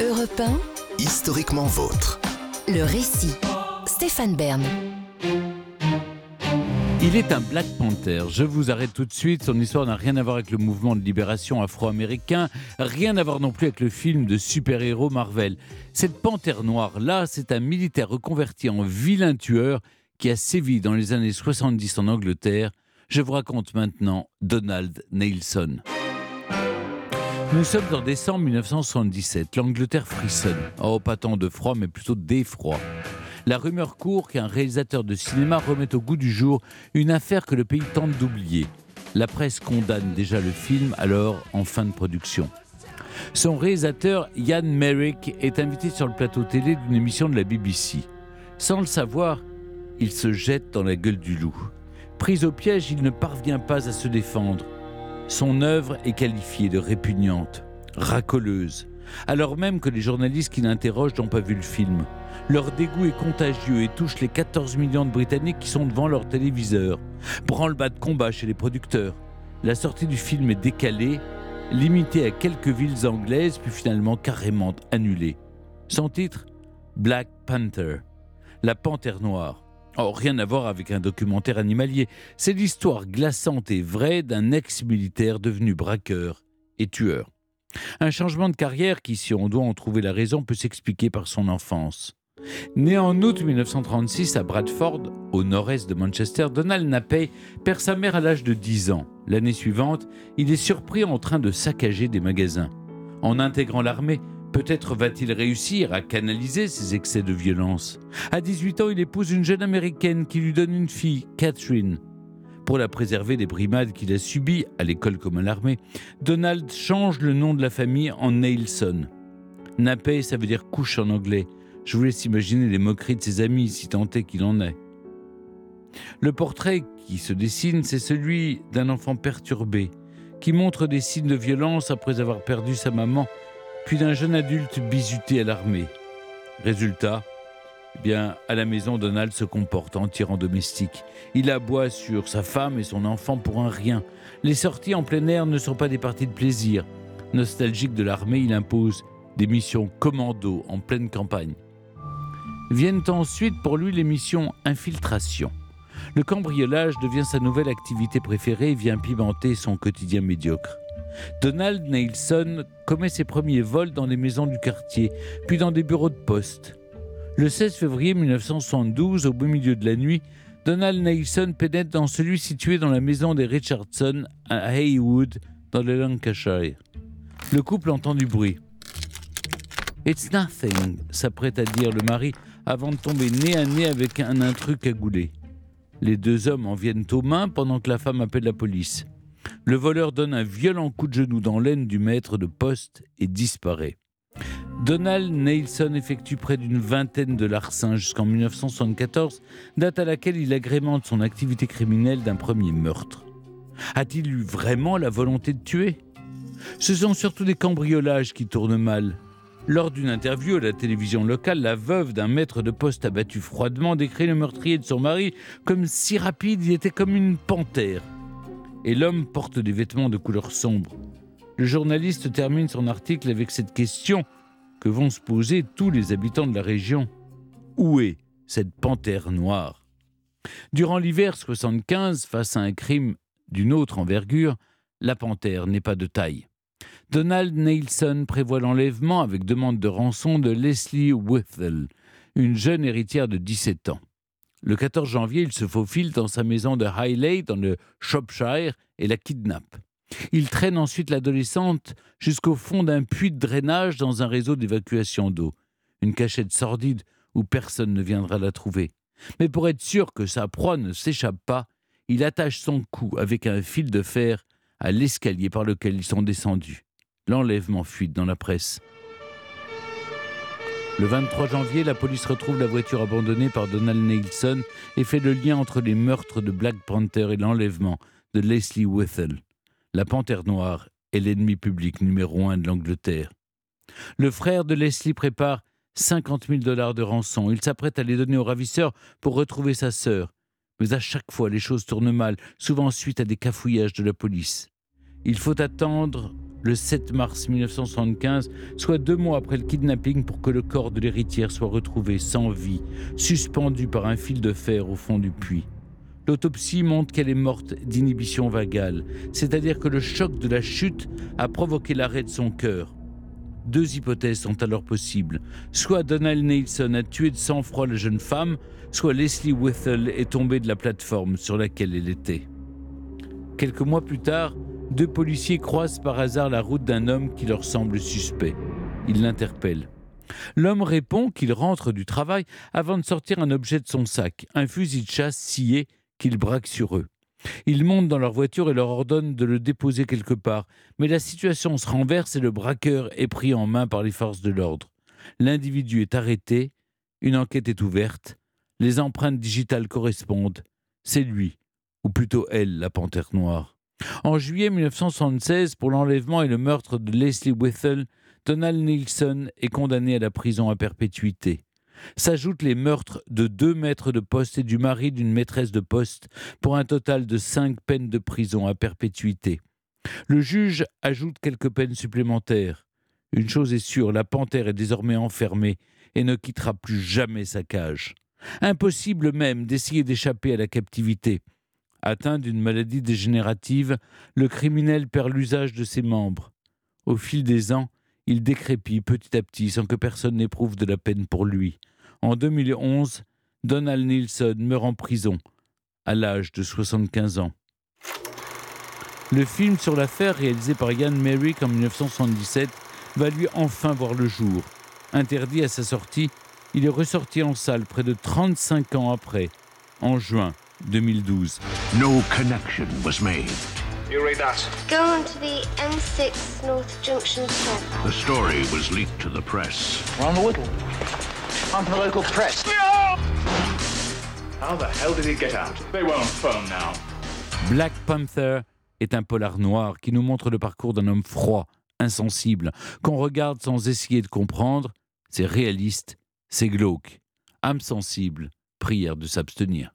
Europe 1, Historiquement vôtre. le récit. Stéphane Bern. Il est un Black Panther. Je vous arrête tout de suite. Son histoire n'a rien à voir avec le mouvement de libération afro-américain, rien à voir non plus avec le film de super-héros Marvel. Cette panthère noire-là, c'est un militaire reconverti en vilain tueur qui a sévi dans les années 70 en Angleterre. Je vous raconte maintenant Donald Nelson. Nous sommes en décembre 1977. L'Angleterre frissonne. Oh, pas tant de froid, mais plutôt d'effroi. La rumeur court qu'un réalisateur de cinéma remette au goût du jour une affaire que le pays tente d'oublier. La presse condamne déjà le film, alors en fin de production. Son réalisateur, Ian Merrick, est invité sur le plateau télé d'une émission de la BBC. Sans le savoir, il se jette dans la gueule du loup. Pris au piège, il ne parvient pas à se défendre. Son œuvre est qualifiée de répugnante, racoleuse, alors même que les journalistes qui l'interrogent n'ont pas vu le film. Leur dégoût est contagieux et touche les 14 millions de Britanniques qui sont devant leur téléviseur. Branle-bas de combat chez les producteurs. La sortie du film est décalée, limitée à quelques villes anglaises, puis finalement carrément annulée. Son titre Black Panther, la panthère noire. Oh, rien à voir avec un documentaire animalier. C'est l'histoire glaçante et vraie d'un ex-militaire devenu braqueur et tueur. Un changement de carrière qui, si on doit en trouver la raison, peut s'expliquer par son enfance. Né en août 1936 à Bradford, au nord-est de Manchester, Donald Nappey perd sa mère à l'âge de 10 ans. L'année suivante, il est surpris en train de saccager des magasins. En intégrant l'armée, peut-être va-t-il réussir à canaliser ses excès de violence. À 18 ans, il épouse une jeune américaine qui lui donne une fille, Catherine. Pour la préserver des brimades qu'il a subies à l'école comme à l'armée, Donald change le nom de la famille en Nelson. Nappey, ça veut dire couche en anglais. Je vous laisse imaginer les moqueries de ses amis, si tant est qu'il en est. Le portrait qui se dessine, c'est celui d'un enfant perturbé, qui montre des signes de violence après avoir perdu sa maman, puis d'un jeune adulte bizuté à l'armée. Résultat, eh bien, à la maison, Donald se comporte en tyran domestique. Il aboie sur sa femme et son enfant pour un rien. Les sorties en plein air ne sont pas des parties de plaisir. Nostalgique de l'armée, il impose des missions commando en pleine campagne. Viennent ensuite pour lui les missions infiltration. Le cambriolage devient sa nouvelle activité préférée et vient pimenter son quotidien médiocre. Donald Nelson commet ses premiers vols dans les maisons du quartier, puis dans des bureaux de poste. Le 16 février 1972, au beau milieu de la nuit, Donald Nelson pénètre dans celui situé dans la maison des Richardson à Haywood, dans le Lancashire. Le couple entend du bruit. It's nothing, s'apprête à dire le mari avant de tomber nez à nez avec un intrus cagoulé. Les deux hommes en viennent aux mains pendant que la femme appelle la police. Le voleur donne un violent coup de genou dans l'aine du maître de poste et disparaît. Donald Nelson effectue près d'une vingtaine de larcins jusqu'en 1974, date à laquelle il agrémente son activité criminelle d'un premier meurtre. A-t-il eu vraiment la volonté de tuer? Ce sont surtout des cambriolages qui tournent mal. Lors d'une interview à la télévision locale, la veuve d'un maître de poste abattu froidement décrit le meurtrier de son mari comme si rapide, il était comme une panthère. Et l'homme porte des vêtements de couleur sombre. Le journaliste termine son article avec cette question que vont se poser tous les habitants de la région. Où est cette panthère noire? Durant l'hiver 75, face à un crime d'une autre envergure, la panthère n'est pas de taille. Donald Nelson prévoit l'enlèvement avec demande de rançon de Leslie Whittle, une jeune héritière de 17 ans. Le 14 janvier, il se faufile dans sa maison de Highley, dans le Shropshire, et la kidnappe. Il traîne ensuite l'adolescente jusqu'au fond d'un puits de drainage dans un réseau d'évacuation d'eau, une cachette sordide où personne ne viendra la trouver. Mais pour être sûr que sa proie ne s'échappe pas, il attache son cou avec un fil de fer à l'escalier par lequel ils sont descendus. L'enlèvement fuite dans la presse. Le 23 janvier, la police retrouve la voiture abandonnée par Donald Nelson et fait le lien entre les meurtres de Black Panther et l'enlèvement de Leslie Whittle. La panthère noire est l'ennemi public numéro un de l'Angleterre. Le frère de Leslie prépare 50 000 dollars de rançon. Il s'apprête à les donner au ravisseur pour retrouver sa sœur. Mais à chaque fois, les choses tournent mal, souvent suite à des cafouillages de la police. Il faut attendre le 7 mars 1975, soit deux mois après le kidnapping pour que le corps de l'héritière soit retrouvé sans vie, suspendu par un fil de fer au fond du puits. L'autopsie montre qu'elle est morte d'inhibition vagale, c'est-à-dire que le choc de la chute a provoqué l'arrêt de son cœur. Deux hypothèses sont alors possibles. Soit Donald Nelson a tué de sang-froid la jeune femme, soit Leslie Whittle est tombée de la plateforme sur laquelle elle était. Quelques mois plus tard, deux policiers croisent par hasard la route d'un homme qui leur semble suspect. Ils l'interpellent. L'homme répond qu'il rentre du travail avant de sortir un objet de son sac, un fusil de chasse scié qu'il braque sur eux. Ils montent dans leur voiture et leur ordonnent de le déposer quelque part, mais la situation se renverse et le braqueur est pris en main par les forces de l'ordre. L'individu est arrêté, une enquête est ouverte, les empreintes digitales correspondent, c'est lui, ou plutôt elle, la panthère noire. En juillet 1976, pour l'enlèvement et le meurtre de Leslie Whittle, Donald Nielsen est condamné à la prison à perpétuité. S'ajoutent les meurtres de deux maîtres de poste et du mari d'une maîtresse de poste pour un total de cinq peines de prison à perpétuité. Le juge ajoute quelques peines supplémentaires. Une chose est sûre, la panthère est désormais enfermée et ne quittera plus jamais sa cage. Impossible même d'essayer d'échapper à la captivité. Atteint d'une maladie dégénérative, le criminel perd l'usage de ses membres. Au fil des ans, il décrépit petit à petit sans que personne n'éprouve de la peine pour lui. En 2011, Donald Nielsen meurt en prison à l'âge de 75 ans. Le film sur l'affaire réalisé par Ian Merrick en 1977 va lui enfin voir le jour. Interdit à sa sortie, il est ressorti en salle près de 35 ans après, en juin 2012. No connection was made. You read that? Go on to the M6 North Junction 7. The story was leaked to the press. We're on the Whittle. On to the local press. How the hell did he get out? They won't phone now. Black Panther est un polar noir qui nous montre le parcours d'un homme froid, insensible, qu'on regarde sans essayer de comprendre. C'est réaliste, c'est glauque. Âme sensible, prière de s'abstenir.